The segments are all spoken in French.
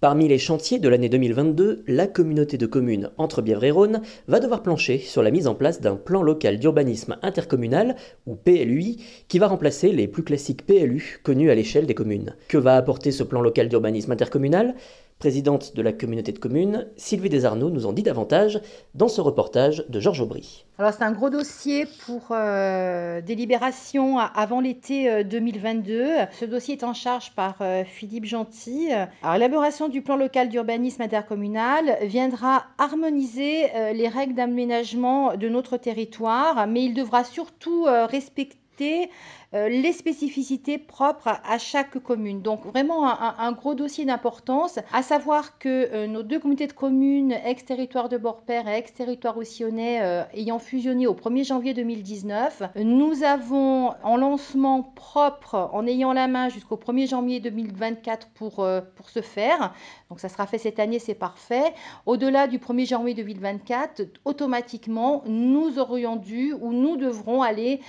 Parmi les chantiers de l'année 2022, la communauté de communes entre Bièvre et Rhône va devoir plancher sur la mise en place d'un plan local d'urbanisme intercommunal, ou PLUI, qui va remplacer les plus classiques PLU connus à l'échelle des communes. Que va apporter ce plan local d'urbanisme intercommunal? Présidente de la communauté de communes, Sylvie Desarnaud nous en dit davantage dans ce reportage de Georges Aubry. Alors c'est un gros dossier pour euh, délibération avant l'été 2022. Euh, ce dossier est en charge par euh, Philippe Gentil. Alors l'élaboration du plan local d'urbanisme intercommunal viendra harmoniser les règles d'aménagement de notre territoire, mais il devra surtout respecter les spécificités propres à chaque commune. Donc vraiment un, gros dossier d'importance, à savoir que euh, nos deux communautés de communes, ex-territoire de Borpère et ex-territoire Roussillonnais, euh, ayant fusionné au 1er janvier 2019, nous avons en lancement propre, en ayant la main jusqu'au 1er janvier 2024 pour, pour ce faire. Donc ça sera fait cette année, c'est parfait. Au-delà du 1er janvier 2024, automatiquement, nous aurions dû ou nous devrons aller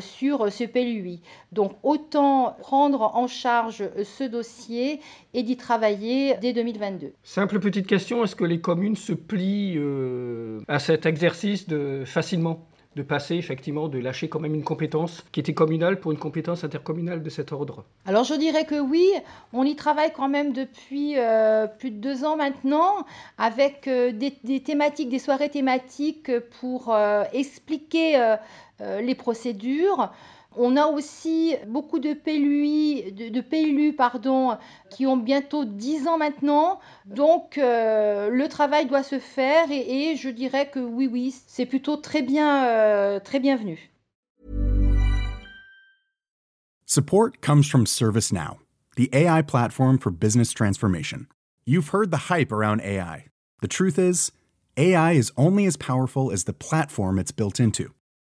sur ce PLUI. Donc autant prendre en charge ce dossier et d'y travailler dès 2022. Simple petite question, est-ce que les communes se plient euh, à cet exercice de facilement de passer effectivement, de lâcher quand même une compétence qui était communale pour une compétence intercommunale de cet ordre? Alors je dirais que oui, on y travaille quand même depuis euh, plus de deux ans maintenant avec euh, des, thématiques, des soirées thématiques pour expliquer les procédures. On a aussi beaucoup de PLU qui ont bientôt 10 ans maintenant. Donc euh, le travail doit se faire et, je dirais que oui, oui, c'est plutôt très bien, euh, très bienvenu. Support comes from ServiceNow, the AI platform for business transformation. You've heard the hype around AI. The truth is, AI is only as powerful as the platform it's built into.